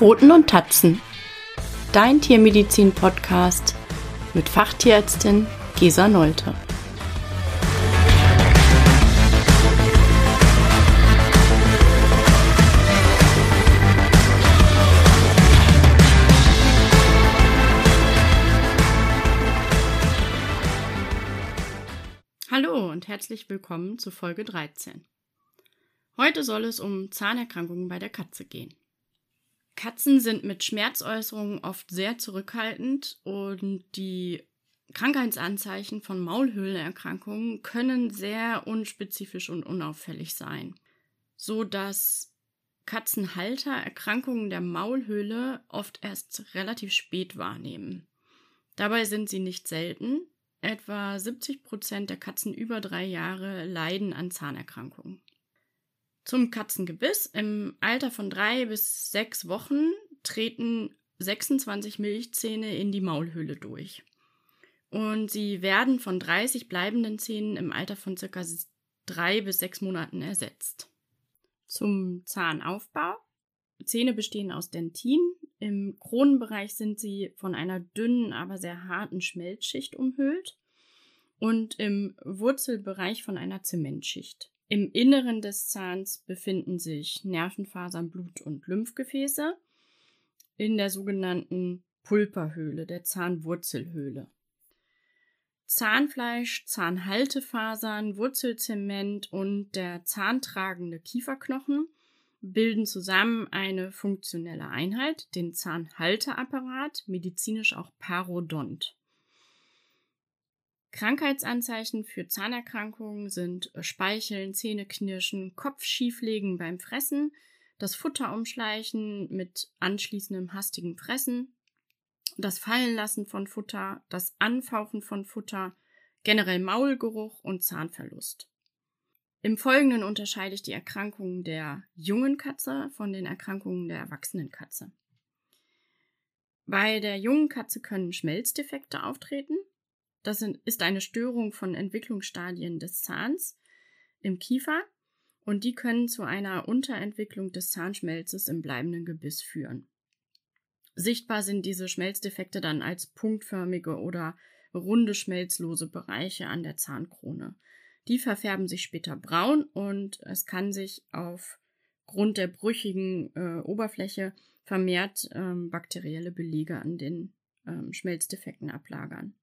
Pfoten und Tatzen. Dein Tiermedizin-Podcast mit Fachtierärztin Gesa Nolte. Hallo und herzlich willkommen zu Folge 13. Heute soll es um Zahnerkrankungen bei der Katze gehen. Katzen sind mit Schmerzäußerungen oft sehr zurückhaltend und die Krankheitsanzeichen von Maulhöhlenerkrankungen können sehr unspezifisch und unauffällig sein, so dass Katzenhalter Erkrankungen der Maulhöhle oft erst relativ spät wahrnehmen. Dabei sind sie nicht selten. Etwa 70 Prozent der Katzen über drei Jahre leiden an Zahnerkrankungen. Zum Katzengebiss. Im Alter von drei bis sechs Wochen treten 26 Milchzähne in die Maulhöhle durch. Und sie werden von 30 bleibenden Zähnen im Alter von circa drei bis sechs Monaten ersetzt. Zum Zahnaufbau. Zähne bestehen aus Dentin. Im Kronenbereich sind sie von einer dünnen, aber sehr harten Schmelzschicht umhüllt und im Wurzelbereich von einer Zementschicht. Im Inneren des Zahns befinden sich Nervenfasern, Blut- und Lymphgefäße in der sogenannten Pulperhöhle, der Zahnwurzelhöhle. Zahnfleisch, Zahnhaltefasern, Wurzelzement und der zahntragende Kieferknochen bilden zusammen eine funktionelle Einheit, den Zahnhalteapparat, medizinisch auch Parodont. Krankheitsanzeichen für Zahnerkrankungen sind äh, Speicheln, Zähneknirschen, Kopfschieflegen beim Fressen, das Futter umschleichen mit anschließendem hastigen Fressen, das Fallenlassen von Futter, das Anfauchen von Futter, generell Maulgeruch und Zahnverlust. Im Folgenden unterscheide ich die Erkrankungen der jungen Katze von den Erkrankungen der erwachsenen Katze. Bei der jungen Katze können Schmelzdefekte auftreten, das ist eine Störung von Entwicklungsstadien des Zahns im Kiefer und die können zu einer Unterentwicklung des Zahnschmelzes im bleibenden Gebiss führen. Sichtbar sind diese Schmelzdefekte dann als punktförmige oder runde schmelzlose Bereiche an der Zahnkrone. Die verfärben sich später braun und es kann sich aufgrund der brüchigen äh, Oberfläche vermehrt ähm, bakterielle Belege an den ähm, Schmelzdefekten ablagern.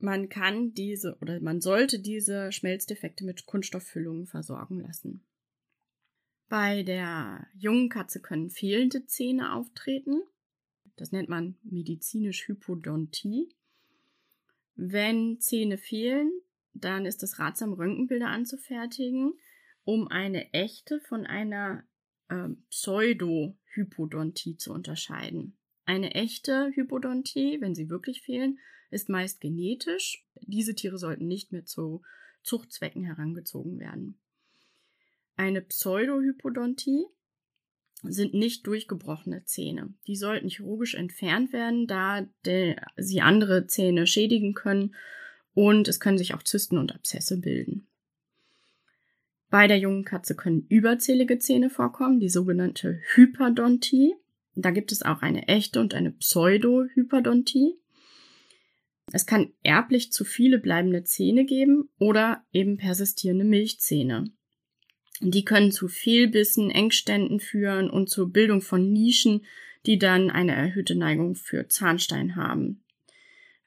Man kann diese oder man sollte diese Schmelzdefekte mit Kunststofffüllungen versorgen lassen. Bei der jungen Katze können fehlende Zähne auftreten. Das nennt man medizinisch Hypodontie. Wenn Zähne fehlen, dann ist es ratsam, Röntgenbilder anzufertigen, um eine echte von einer äh, Pseudo-Hypodontie zu unterscheiden. Eine echte Hypodontie, wenn sie wirklich fehlen, ist meist genetisch. Diese Tiere sollten nicht mehr zu Zuchtzwecken herangezogen werden. Eine Pseudohypodontie sind nicht durchgebrochene Zähne. Die sollten chirurgisch entfernt werden, da sie andere Zähne schädigen können und es können sich auch Zysten und Abszesse bilden. Bei der jungen Katze können überzählige Zähne vorkommen, die sogenannte Hyperdontie. Da gibt es auch eine echte und eine Pseudohyperdontie. Es kann erblich zu viele bleibende Zähne geben oder eben persistierende Milchzähne. Die können zu Fehlbissen, Engständen führen und zur Bildung von Nischen, die dann eine erhöhte Neigung für Zahnstein haben.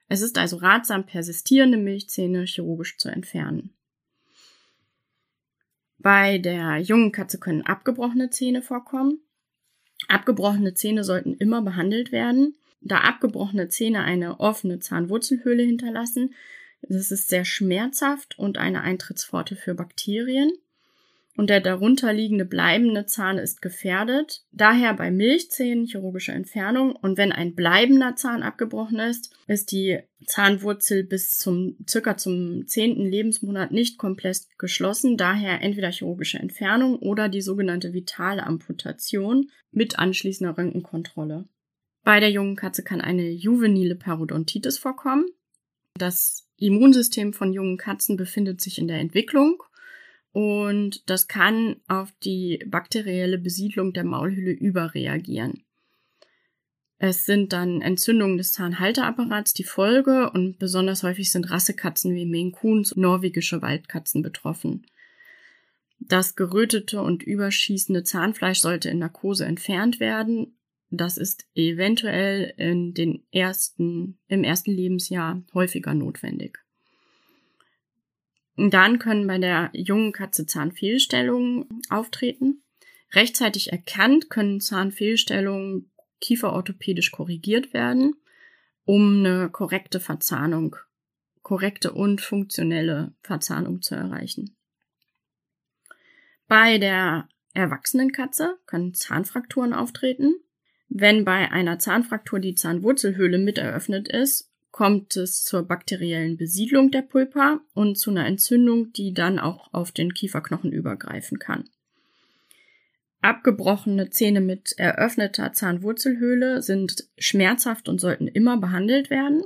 Es ist also ratsam, persistierende Milchzähne chirurgisch zu entfernen. Bei der jungen Katze können abgebrochene Zähne vorkommen. Abgebrochene Zähne sollten immer behandelt werden da abgebrochene Zähne eine offene Zahnwurzelhöhle hinterlassen. Das ist sehr schmerzhaft und eine Eintrittspforte für Bakterien. Und der darunter liegende bleibende Zahn ist gefährdet. Daher bei Milchzähnen chirurgische Entfernung. Und wenn ein bleibender Zahn abgebrochen ist, ist die Zahnwurzel bis zum circa zum zehnten Lebensmonat nicht komplett geschlossen. Daher entweder chirurgische Entfernung oder die sogenannte vitale Amputation mit anschließender Röntgenkontrolle. Bei der jungen Katze kann eine juvenile Parodontitis vorkommen. Das Immunsystem von jungen Katzen befindet sich in der Entwicklung und das kann auf die bakterielle Besiedlung der Maulhülle überreagieren. Es sind dann Entzündungen des Zahnhalteapparats die Folge und besonders häufig sind Rassekatzen wie Maine Coons norwegische Waldkatzen betroffen. Das gerötete und überschießende Zahnfleisch sollte in Narkose entfernt werden. Das ist eventuell in den ersten, im ersten Lebensjahr häufiger notwendig. Dann können bei der jungen Katze Zahnfehlstellungen auftreten. Rechtzeitig erkannt können Zahnfehlstellungen kieferorthopädisch korrigiert werden, um eine korrekte Verzahnung, korrekte und funktionelle Verzahnung zu erreichen. Bei der erwachsenen Katze können Zahnfrakturen auftreten. Wenn bei einer Zahnfraktur die Zahnwurzelhöhle mit eröffnet ist, kommt es zur bakteriellen Besiedlung der Pulpa und zu einer Entzündung, die dann auch auf den Kieferknochen übergreifen kann. Abgebrochene Zähne mit eröffneter Zahnwurzelhöhle sind schmerzhaft und sollten immer behandelt werden,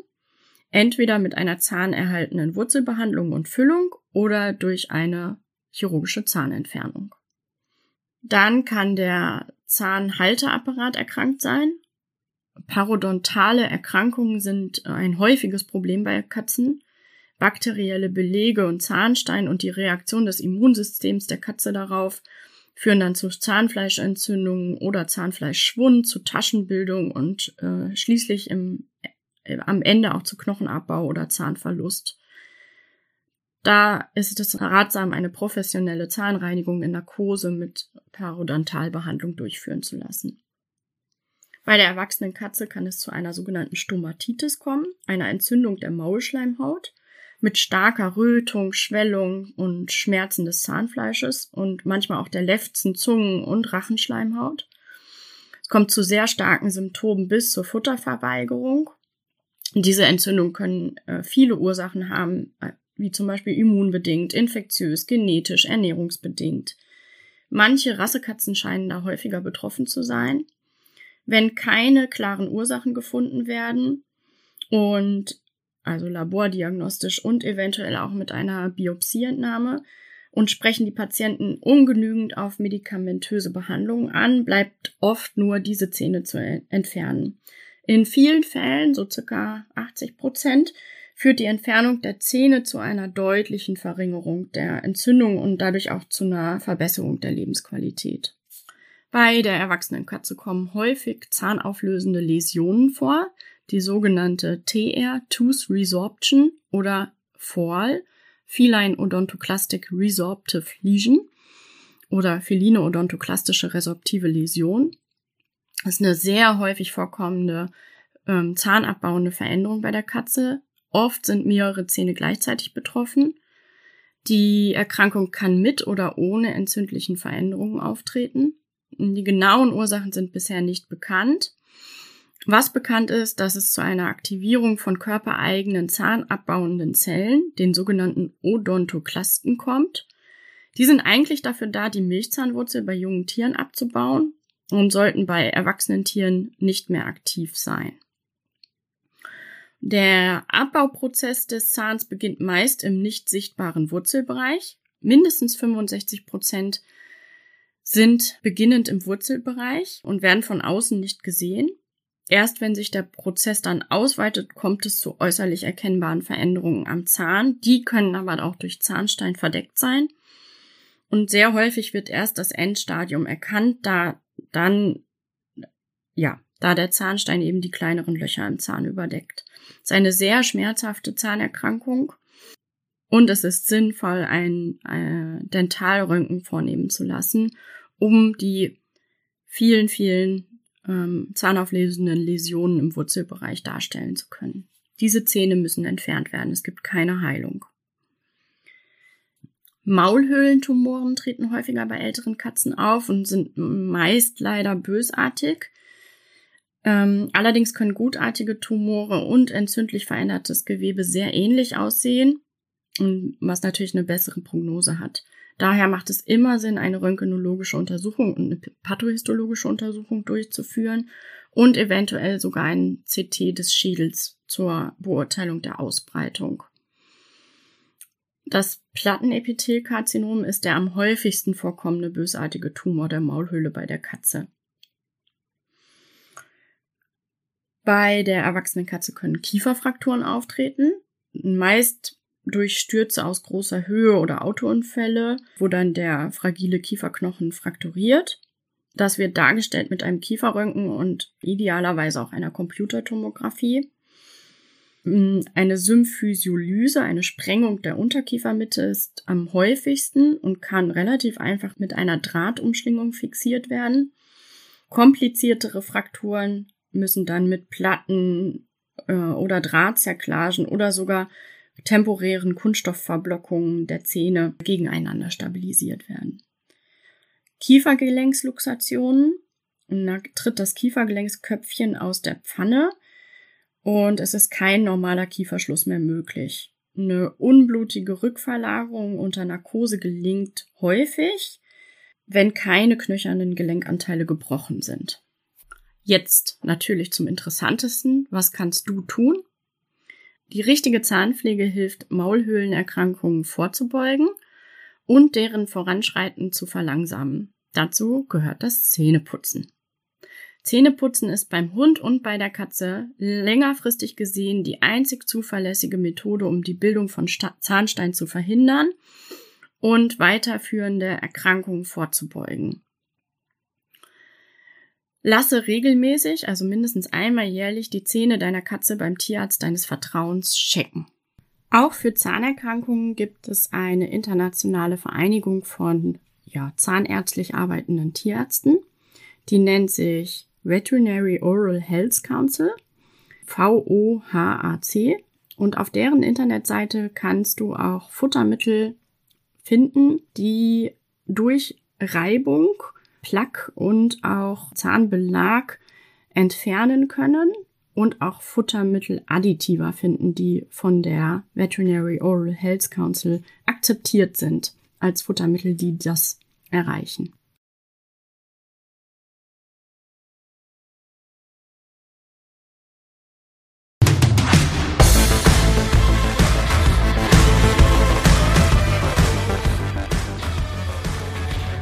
entweder mit einer zahnerhaltenden Wurzelbehandlung und Füllung oder durch eine chirurgische Zahnentfernung. Dann kann der Zahnhalteapparat erkrankt sein. Parodontale Erkrankungen sind ein häufiges Problem bei Katzen. Bakterielle Belege und Zahnstein und die Reaktion des Immunsystems der Katze darauf führen dann zu Zahnfleischentzündungen oder Zahnfleischschwund, zu Taschenbildung und äh, schließlich im, äh, am Ende auch zu Knochenabbau oder Zahnverlust. Da ist es ratsam, eine professionelle Zahnreinigung in Narkose mit Parodontalbehandlung durchführen zu lassen. Bei der erwachsenen Katze kann es zu einer sogenannten Stomatitis kommen, einer Entzündung der Maulschleimhaut mit starker Rötung, Schwellung und Schmerzen des Zahnfleisches und manchmal auch der Lefzen, Zungen und Rachenschleimhaut. Es kommt zu sehr starken Symptomen bis zur Futterverweigerung. Diese Entzündungen können äh, viele Ursachen haben, äh, wie zum Beispiel immunbedingt, infektiös, genetisch, ernährungsbedingt. Manche Rassekatzen scheinen da häufiger betroffen zu sein. Wenn keine klaren Ursachen gefunden werden und also labordiagnostisch und eventuell auch mit einer Biopsieentnahme und sprechen die Patienten ungenügend auf medikamentöse Behandlungen an, bleibt oft nur diese Zähne zu entfernen. In vielen Fällen, so circa 80 Prozent, führt die Entfernung der Zähne zu einer deutlichen Verringerung der Entzündung und dadurch auch zu einer Verbesserung der Lebensqualität. Bei der erwachsenen Katze kommen häufig zahnauflösende Läsionen vor, die sogenannte TR, Tooth Resorption oder FORL, Feline Odontoclastic Resorptive Lesion oder feline odontoklastische resorptive Läsion. Das ist eine sehr häufig vorkommende ähm, zahnabbauende Veränderung bei der Katze, Oft sind mehrere Zähne gleichzeitig betroffen. Die Erkrankung kann mit oder ohne entzündlichen Veränderungen auftreten. Die genauen Ursachen sind bisher nicht bekannt. Was bekannt ist, dass es zu einer Aktivierung von körpereigenen zahnabbauenden Zellen, den sogenannten Odontoklasten, kommt. Die sind eigentlich dafür da, die Milchzahnwurzel bei jungen Tieren abzubauen und sollten bei erwachsenen Tieren nicht mehr aktiv sein. Der Abbauprozess des Zahns beginnt meist im nicht sichtbaren Wurzelbereich. Mindestens 65 Prozent sind beginnend im Wurzelbereich und werden von außen nicht gesehen. Erst wenn sich der Prozess dann ausweitet, kommt es zu äußerlich erkennbaren Veränderungen am Zahn. Die können aber auch durch Zahnstein verdeckt sein. Und sehr häufig wird erst das Endstadium erkannt, da dann, ja, da der Zahnstein eben die kleineren Löcher im Zahn überdeckt. Es ist eine sehr schmerzhafte Zahnerkrankung und es ist sinnvoll, ein äh, Dentalröntgen vornehmen zu lassen, um die vielen, vielen ähm, zahnauflösenden Läsionen im Wurzelbereich darstellen zu können. Diese Zähne müssen entfernt werden. Es gibt keine Heilung. Maulhöhlentumoren treten häufiger bei älteren Katzen auf und sind meist leider bösartig. Ähm, allerdings können gutartige Tumore und entzündlich verändertes Gewebe sehr ähnlich aussehen, was natürlich eine bessere Prognose hat. Daher macht es immer Sinn, eine röntgenologische Untersuchung und eine pathohistologische Untersuchung durchzuführen und eventuell sogar ein CT des Schädels zur Beurteilung der Ausbreitung. Das Plattenepithelkarzinom ist der am häufigsten vorkommende bösartige Tumor der Maulhöhle bei der Katze. Bei der erwachsenen Katze können Kieferfrakturen auftreten, meist durch Stürze aus großer Höhe oder Autounfälle, wo dann der fragile Kieferknochen frakturiert. Das wird dargestellt mit einem Kieferröntgen und idealerweise auch einer Computertomographie. Mm, eine Symphysiolyse, eine Sprengung der Unterkiefermitte, ist am häufigsten und kann relativ einfach mit einer Drahtumschlingung fixiert werden. Kompliziertere Frakturen müssen dann mit Platten äh, oder Drahtzerklagen oder sogar temporären Kunststoffverblockungen der Zähne gegeneinander stabilisiert werden. Kiefergelenksluxationen, da tritt das Kiefergelenksköpfchen aus der Pfanne und es ist kein normaler Kieferschluss mehr möglich. Eine unblutige Rückverlagerung unter Narkose gelingt häufig, wenn keine knöchernen Gelenkanteile gebrochen sind. Jetzt natürlich zum interessantesten. Was kannst du tun? Die richtige Zahnpflege hilft, Maulhöhlenerkrankungen vorzubeugen und deren Voranschreiten zu verlangsamen. Dazu gehört das Zähneputzen. Zähneputzen ist beim Hund und bei der Katze längerfristig gesehen die einzig zuverlässige Methode, um die Bildung von Zahnstein zu verhindern und weiterführende Erkrankungen vorzubeugen. Lasse regelmäßig, also mindestens einmal jährlich, die Zähne deiner Katze beim Tierarzt deines Vertrauens checken. Auch für Zahnerkrankungen gibt es eine internationale Vereinigung von ja, zahnärztlich arbeitenden Tierärzten. Die nennt sich Veterinary Oral Health Council, VOHAC. Und auf deren Internetseite kannst du auch Futtermittel finden, die durch Reibung Plaque und auch Zahnbelag entfernen können und auch Futtermitteladditiva finden, die von der Veterinary Oral Health Council akzeptiert sind als Futtermittel, die das erreichen.